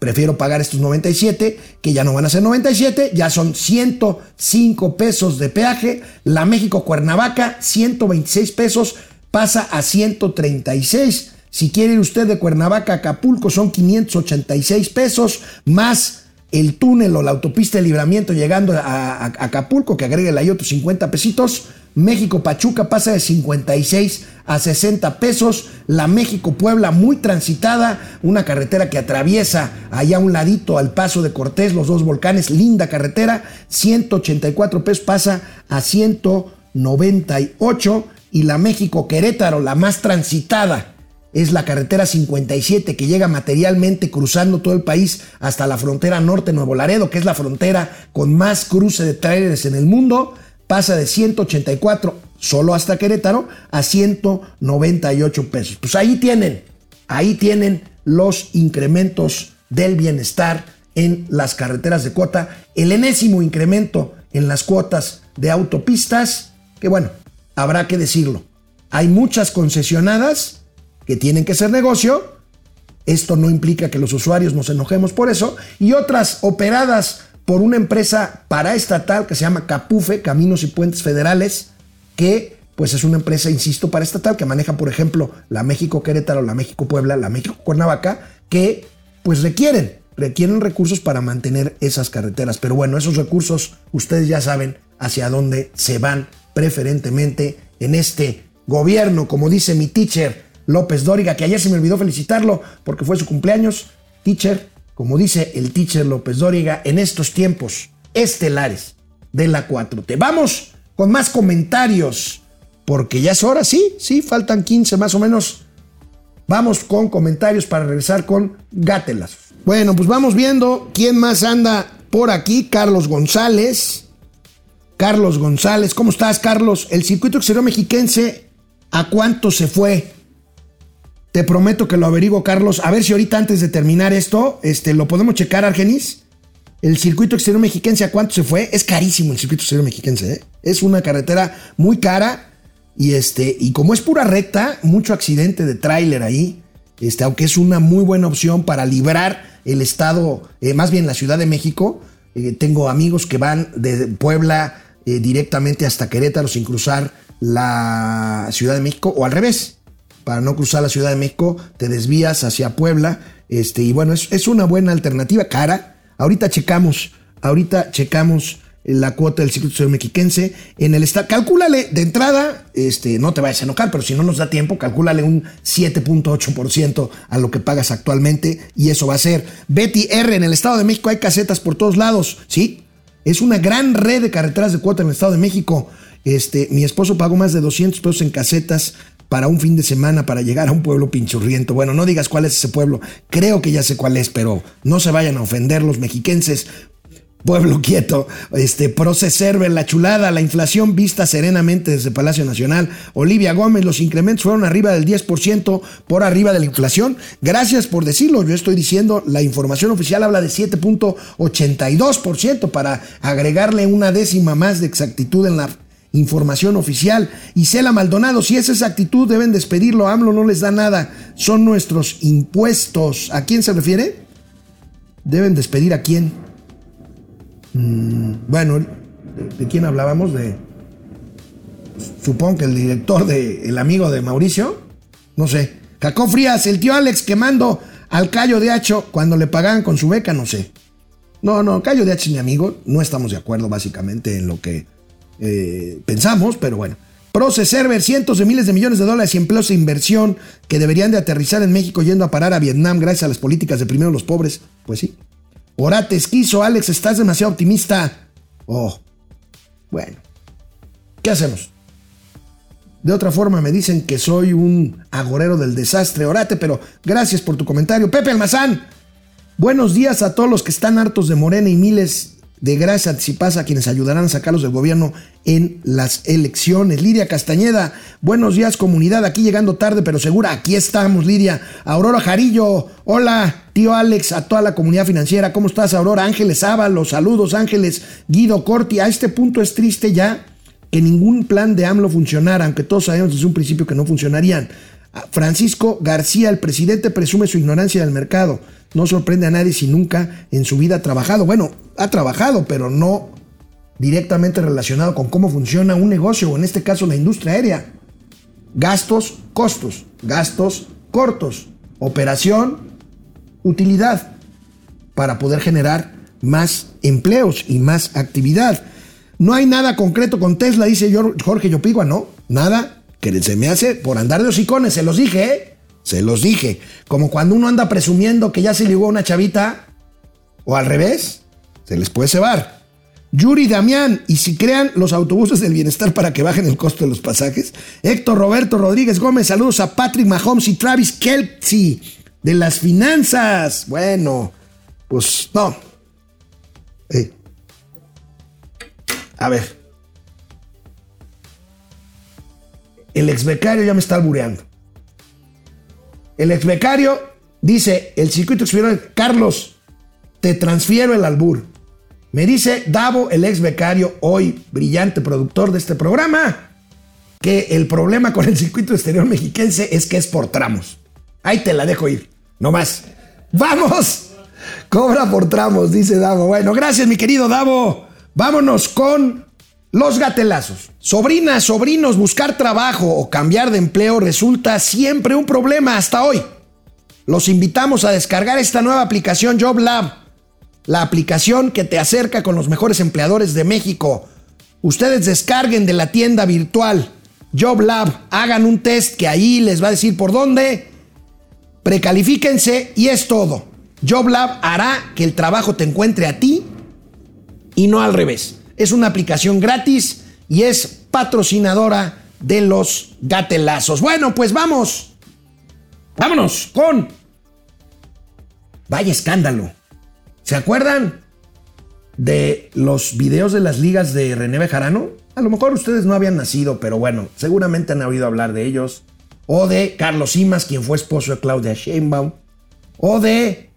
Prefiero pagar estos 97, que ya no van a ser 97, ya son 105 pesos de peaje. La México Cuernavaca, 126 pesos, pasa a 136. Si quiere ir usted de Cuernavaca a Acapulco, son 586 pesos, más el túnel o la autopista de libramiento llegando a, Acapulco, que agregue ahí otros 50 pesitos. México Pachuca pasa de 56 a 60 pesos. La México Puebla muy transitada, una carretera que atraviesa allá a un ladito al paso de Cortés, los dos volcanes, linda carretera, 184 pesos pasa a 198 y la México Querétaro, la más transitada es la carretera 57 que llega materialmente cruzando todo el país hasta la frontera norte Nuevo Laredo, que es la frontera con más cruce de trailers en el mundo, pasa de 184 solo hasta Querétaro a 198 pesos. Pues ahí tienen, ahí tienen los incrementos del bienestar en las carreteras de cuota, el enésimo incremento en las cuotas de autopistas, que bueno, habrá que decirlo. Hay muchas concesionadas que tienen que ser negocio. Esto no implica que los usuarios nos enojemos por eso. Y otras operadas por una empresa paraestatal que se llama Capufe, Caminos y Puentes Federales, que pues es una empresa, insisto, paraestatal que maneja, por ejemplo, la México Querétaro, la México Puebla, la México Cuernavaca, que pues requieren, requieren recursos para mantener esas carreteras. Pero bueno, esos recursos ustedes ya saben hacia dónde se van preferentemente en este gobierno, como dice mi teacher López Dóriga, que ayer se me olvidó felicitarlo porque fue su cumpleaños. Teacher, como dice el teacher López Dóriga, en estos tiempos estelares de la 4T. Vamos con más comentarios, porque ya es hora, sí, sí, faltan 15 más o menos. Vamos con comentarios para regresar con Gátelas. Bueno, pues vamos viendo quién más anda por aquí. Carlos González. Carlos González, ¿cómo estás, Carlos? El circuito exterior mexiquense, ¿a cuánto se fue? Te prometo que lo averiguo, Carlos. A ver si ahorita antes de terminar esto, este, lo podemos checar, Argenis. El circuito exterior mexiquense, ¿a cuánto se fue? Es carísimo el circuito exterior mexiquense, ¿eh? Es una carretera muy cara y este, y como es pura recta, mucho accidente de tráiler ahí. Este, aunque es una muy buena opción para librar el estado, eh, más bien la Ciudad de México. Eh, tengo amigos que van de Puebla eh, directamente hasta Querétaro sin cruzar la Ciudad de México o al revés para no cruzar la Ciudad de México, te desvías hacia Puebla, este, y bueno, es, una buena alternativa, cara. Ahorita checamos, ahorita checamos la cuota del circuito exterior mexiquense en el estado. Calcúlale de entrada, este, no te vayas a enojar, pero si no nos da tiempo, calcúlale un 7.8% a lo que pagas actualmente y eso va a ser. Betty R, en el Estado de México hay casetas por todos lados, ¿sí? Es una gran red de carreteras de cuota en el Estado de México. Este, mi esposo pagó más de 200 pesos en casetas para un fin de semana para llegar a un pueblo pinchurriento. Bueno, no digas cuál es ese pueblo, creo que ya sé cuál es, pero no se vayan a ofender los mexiquenses. Pueblo quieto, este, Proceserver, la chulada, la inflación vista serenamente desde Palacio Nacional. Olivia Gómez, los incrementos fueron arriba del 10% por arriba de la inflación. Gracias por decirlo, yo estoy diciendo, la información oficial habla de 7.82% para agregarle una décima más de exactitud en la información oficial. Isela Maldonado, si es esa actitud, deben despedirlo. AMLO no les da nada. Son nuestros impuestos. ¿A quién se refiere? ¿Deben despedir a quién? Mm, bueno, ¿de, quién hablábamos? De. Supongo que el director de. El amigo de Mauricio. No sé. Cacó Frías, el tío Alex quemando al Cayo de Hacho cuando le pagaban con su beca, no sé. No, no, Cayo de Hacho es mi amigo. No estamos de acuerdo básicamente en lo que eh, pensamos, pero bueno. Proceserver, cientos de miles de millones de dólares y empleos de inversión que deberían de aterrizar en México yendo a parar a Vietnam gracias a las políticas de primero los pobres. Pues sí. Orate, esquizo, Alex, estás demasiado optimista. Oh, bueno. ¿Qué hacemos? De otra forma me dicen que soy un agorero del desastre, Orate, pero gracias por tu comentario. Pepe Almazán, buenos días a todos los que están hartos de Morena y miles de gracias anticipadas a quienes ayudarán a sacarlos del gobierno en las elecciones. Lidia Castañeda, buenos días comunidad, aquí llegando tarde pero segura, aquí estamos Lidia. Aurora Jarillo, hola tío Alex, a toda la comunidad financiera, ¿cómo estás Aurora? Ángeles Ábalos, saludos Ángeles, Guido Corti, a este punto es triste ya que ningún plan de AMLO funcionara, aunque todos sabemos desde un principio que no funcionarían. Francisco García, el presidente, presume su ignorancia del mercado. No sorprende a nadie si nunca en su vida ha trabajado. Bueno, ha trabajado, pero no directamente relacionado con cómo funciona un negocio, o en este caso la industria aérea. Gastos, costos, gastos cortos, operación, utilidad, para poder generar más empleos y más actividad. No hay nada concreto con Tesla, dice Jorge Yopigua, no, nada que se me hace por andar de hocicones, se los dije, ¿eh? Se los dije. Como cuando uno anda presumiendo que ya se ligó a una chavita, o al revés, se les puede cebar. Yuri Damián, y si crean los autobuses del bienestar para que bajen el costo de los pasajes. Héctor Roberto Rodríguez Gómez, saludos a Patrick Mahomes y Travis Kelce de las finanzas. Bueno, pues no. Eh. A ver. El ex becario ya me está albureando. El ex becario dice, el circuito exterior, Carlos, te transfiero el albur. Me dice Davo, el ex becario, hoy brillante productor de este programa, que el problema con el circuito exterior mexiquense es que es por tramos. Ahí te la dejo ir, no más. ¡Vamos! Cobra por tramos, dice Davo. Bueno, gracias, mi querido Davo. Vámonos con los gatelazos. Sobrinas, sobrinos, buscar trabajo o cambiar de empleo resulta siempre un problema hasta hoy. Los invitamos a descargar esta nueva aplicación JobLab, la aplicación que te acerca con los mejores empleadores de México. Ustedes descarguen de la tienda virtual JobLab, hagan un test que ahí les va a decir por dónde, precalifíquense y es todo. JobLab hará que el trabajo te encuentre a ti y no al revés. Es una aplicación gratis y es patrocinadora de los gatelazos. Bueno, pues vamos. Vámonos con... Vaya escándalo. ¿Se acuerdan de los videos de las ligas de René Bejarano? A lo mejor ustedes no habían nacido, pero bueno, seguramente han oído hablar de ellos. O de Carlos Simas, quien fue esposo de Claudia Sheinbaum. O de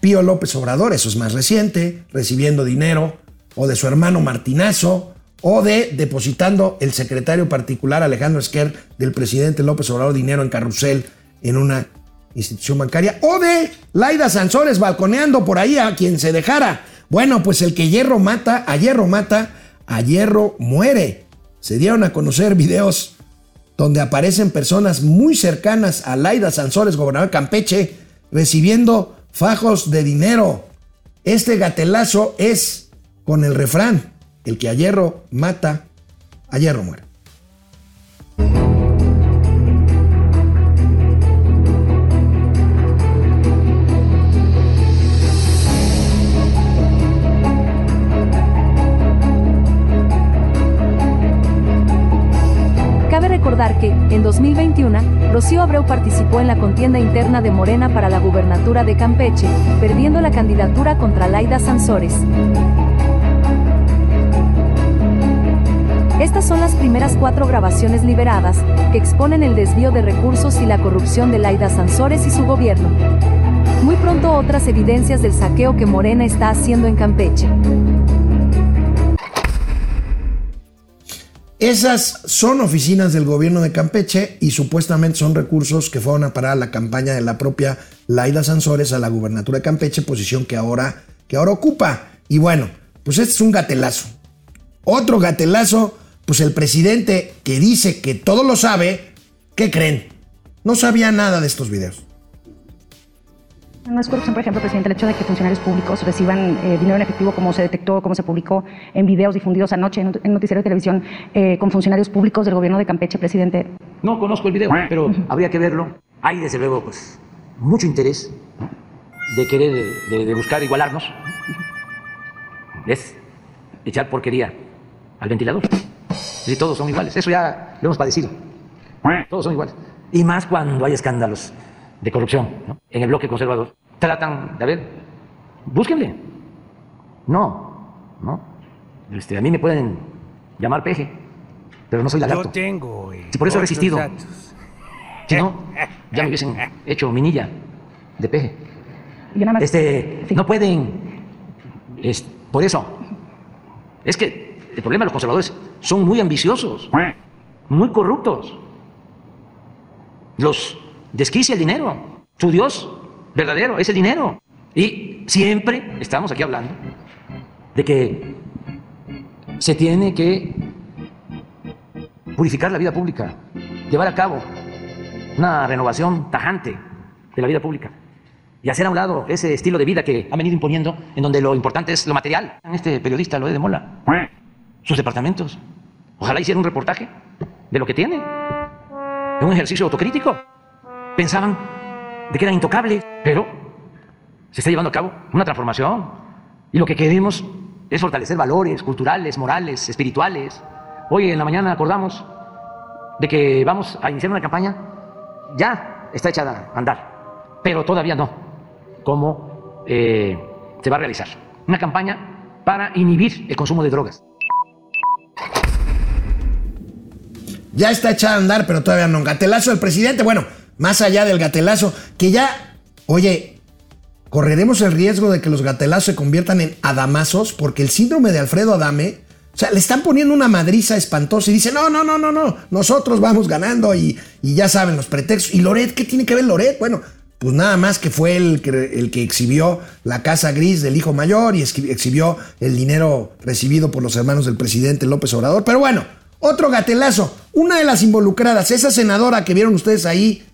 Pío López Obrador, eso es más reciente, recibiendo dinero. O de su hermano Martinazo. O de depositando el secretario particular Alejandro Esquer del presidente López Obrador dinero en carrusel en una institución bancaria, o de Laida Sansores balconeando por ahí a quien se dejara. Bueno, pues el que hierro mata, a hierro mata, a hierro muere. Se dieron a conocer videos donde aparecen personas muy cercanas a Laida Sansores, gobernador de Campeche, recibiendo fajos de dinero. Este gatelazo es con el refrán, el que a hierro mata, a hierro muere. recordar que, en 2021, Rocío Abreu participó en la contienda interna de Morena para la gubernatura de Campeche, perdiendo la candidatura contra Laida Sansores. Estas son las primeras cuatro grabaciones liberadas, que exponen el desvío de recursos y la corrupción de Laida Sansores y su gobierno. Muy pronto otras evidencias del saqueo que Morena está haciendo en Campeche. Esas son oficinas del gobierno de Campeche y supuestamente son recursos que fueron a parar a la campaña de la propia Laida Sansores a la gubernatura de Campeche, posición que ahora, que ahora ocupa. Y bueno, pues este es un gatelazo. Otro gatelazo, pues el presidente que dice que todo lo sabe, ¿qué creen? No sabía nada de estos videos. No es corrupción, por ejemplo, presidente, el hecho de que funcionarios públicos reciban eh, dinero en efectivo, como se detectó, como se publicó en videos difundidos anoche en, en noticiero de televisión eh, con funcionarios públicos del gobierno de Campeche, presidente. No conozco el video, pero habría que verlo. Hay, desde luego, pues, mucho interés de querer, de, de buscar igualarnos. Es echar porquería al ventilador. Y todos son iguales. Eso ya lo hemos padecido. Todos son iguales. Y más cuando hay escándalos de corrupción ¿no? en el bloque conservador. Tratan de, a ver, búsquenle. No, no. Este, a mí me pueden llamar peje, pero no soy lagarto. Yo tengo. Si por eso he resistido. Si no, ya me hubiesen hecho minilla de peje. Este, no pueden. Es, por eso. Es que el problema de los conservadores son muy ambiciosos, muy corruptos. Los desquicia el dinero. Su Dios verdadero es el dinero. Y siempre estamos aquí hablando de que se tiene que purificar la vida pública, llevar a cabo una renovación tajante de la vida pública y hacer a un lado ese estilo de vida que ha venido imponiendo, en donde lo importante es lo material. Este periodista lo de Mola, sus departamentos. Ojalá hiciera un reportaje de lo que tiene, de un ejercicio autocrítico pensaban de que eran intocables, pero se está llevando a cabo una transformación. Y lo que queremos es fortalecer valores culturales, morales, espirituales. Hoy en la mañana acordamos de que vamos a iniciar una campaña, ya está echada a andar, pero todavía no. ¿Cómo eh, se va a realizar? Una campaña para inhibir el consumo de drogas. Ya está echada a andar, pero todavía no. Gatelazo del presidente. Bueno, más allá del gatelazo, que ya, oye, correremos el riesgo de que los gatelazos se conviertan en adamazos, porque el síndrome de Alfredo Adame, o sea, le están poniendo una madriza espantosa y dice, no, no, no, no, no, nosotros vamos ganando y, y ya saben los pretextos. ¿Y Loret? ¿Qué tiene que ver Loret? Bueno, pues nada más que fue el que, el que exhibió la casa gris del hijo mayor y exhibió el dinero recibido por los hermanos del presidente López Obrador. Pero bueno, otro gatelazo. Una de las involucradas, esa senadora que vieron ustedes ahí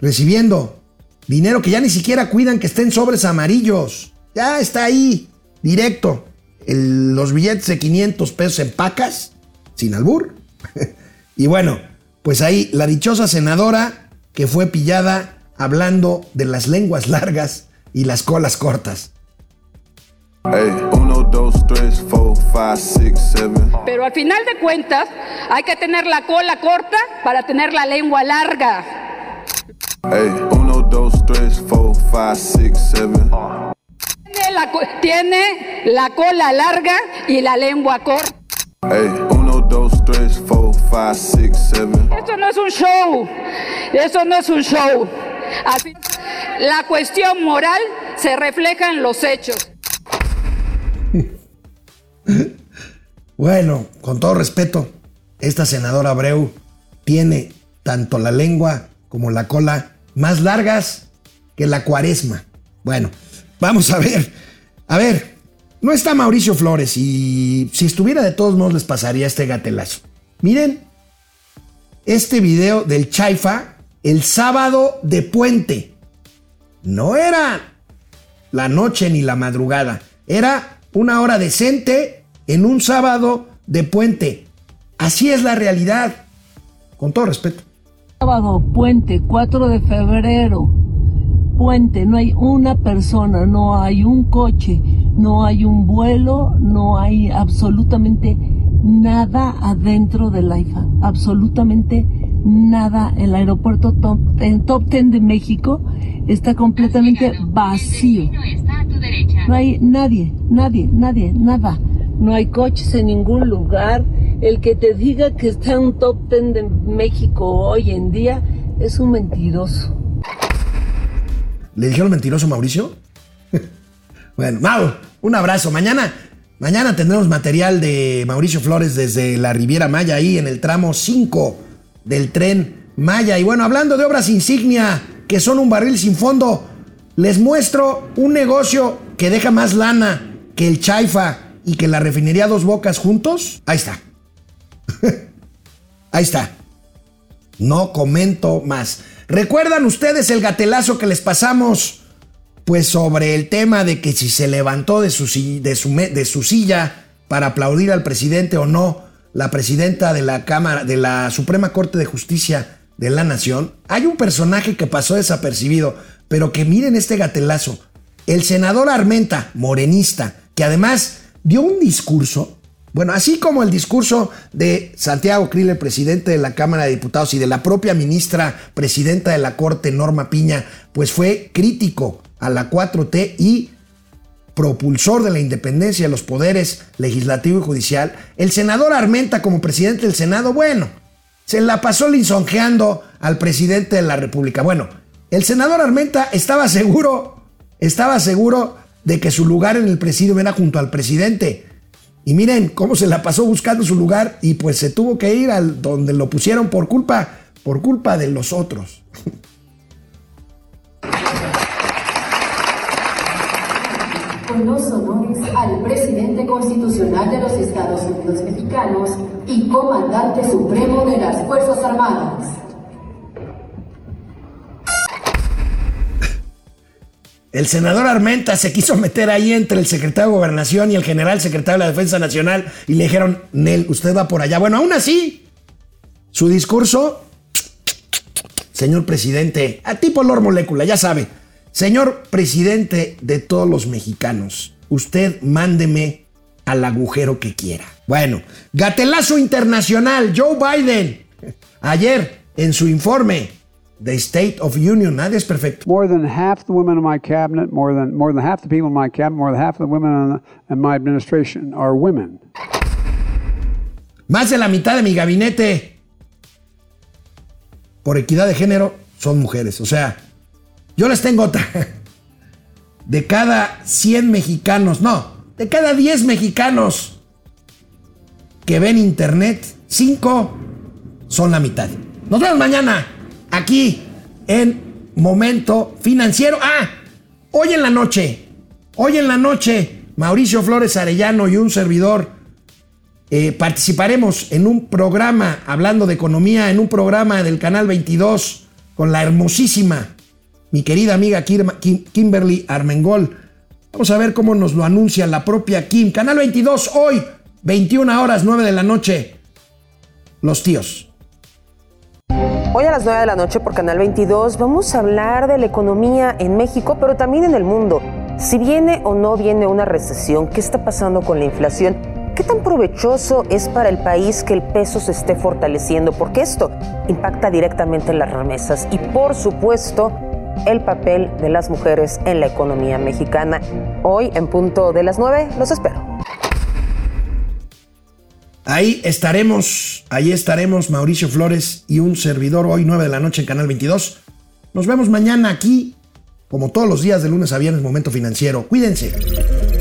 recibiendo dinero que ya ni siquiera cuidan que estén sobres amarillos. Ya está ahí, directo. los billetes de 500 pesos en pacas, sin albur. y bueno, pues ahí la dichosa senadora que fue pillada hablando de las lenguas largas y las colas cortas. Pero al final de cuentas hay que tener la cola corta para tener la lengua larga. Tiene la, cola larga y la lengua corta. Eso no es un show. Eso no es un show. la cuestión moral se refleja en los hechos. Bueno, con todo respeto, esta senadora Abreu tiene tanto la lengua como la cola más largas que la cuaresma. Bueno, vamos a ver. A ver, no está Mauricio Flores y si estuviera de todos modos les pasaría este gatelazo. Miren este video del Chaifa el sábado de puente. No era la noche ni la madrugada, era una hora decente en un sábado de puente. Así es la realidad, con todo respeto. Sábado, puente, 4 de febrero, puente, no hay una persona, no hay un coche, no hay un vuelo, no hay absolutamente nada adentro del IFA, absolutamente nada. El aeropuerto top, top 10 de México está completamente vacío. No hay nadie, nadie, nadie, nada. No hay coches en ningún lugar. El que te diga que está en un top 10 de México hoy en día es un mentiroso. ¿Le dijeron mentiroso Mauricio? bueno, Mau, un abrazo. Mañana, mañana tendremos material de Mauricio Flores desde la Riviera Maya, ahí en el tramo 5 del tren Maya. Y bueno, hablando de obras insignia que son un barril sin fondo, les muestro un negocio que deja más lana que el Chaifa y que la refinería Dos Bocas juntos. Ahí está. Ahí está. No comento más. ¿Recuerdan ustedes el gatelazo que les pasamos? Pues sobre el tema de que si se levantó de su, de su, de su silla para aplaudir al presidente o no, la presidenta de la Cámara, de la Suprema Corte de Justicia de la Nación, hay un personaje que pasó desapercibido, pero que miren este gatelazo. El senador Armenta, morenista, que además dio un discurso, bueno, así como el discurso de Santiago Krill, el presidente de la Cámara de Diputados, y de la propia ministra presidenta de la Corte, Norma Piña, pues fue crítico a la 4T y propulsor de la independencia de los poderes legislativo y judicial, el senador Armenta como presidente del Senado, bueno, se la pasó lisonjeando al presidente de la República. Bueno, el senador Armenta estaba seguro, estaba seguro de que su lugar en el presidio era junto al presidente. Y miren cómo se la pasó buscando su lugar y pues se tuvo que ir al donde lo pusieron por culpa, por culpa de los otros. con los honores al presidente constitucional de los Estados Unidos mexicanos y comandante supremo de las Fuerzas Armadas. El senador Armenta se quiso meter ahí entre el secretario de Gobernación y el general secretario de la Defensa Nacional y le dijeron, Nel, usted va por allá. Bueno, aún así, su discurso, señor presidente, a tipo Lor Molécula, ya sabe, Señor presidente de todos los mexicanos, usted mándeme al agujero que quiera. Bueno, gatelazo internacional, Joe Biden, ayer en su informe The State of Union, nadie es perfecto. More than half the women in my cabinet, more than more than half the people in my cabinet, more than half of the women in my administration are women. Más de la mitad de mi gabinete por equidad de género son mujeres. O sea, yo les tengo otra. De cada 100 mexicanos, no, de cada 10 mexicanos que ven internet, 5 son la mitad. Nos vemos mañana aquí en Momento Financiero. Ah, hoy en la noche, hoy en la noche, Mauricio Flores Arellano y un servidor eh, participaremos en un programa hablando de economía, en un programa del Canal 22 con la hermosísima, mi querida amiga Kimberly Armengol. Vamos a ver cómo nos lo anuncia la propia Kim. Canal 22 hoy, 21 horas 9 de la noche. Los tíos. Hoy a las 9 de la noche por Canal 22 vamos a hablar de la economía en México, pero también en el mundo. Si viene o no viene una recesión, ¿qué está pasando con la inflación? ¿Qué tan provechoso es para el país que el peso se esté fortaleciendo? Porque esto impacta directamente en las remesas y por supuesto el papel de las mujeres en la economía mexicana. Hoy en punto de las 9 los espero. Ahí estaremos, ahí estaremos Mauricio Flores y un servidor hoy 9 de la noche en Canal 22. Nos vemos mañana aquí, como todos los días de lunes a viernes, Momento Financiero. Cuídense.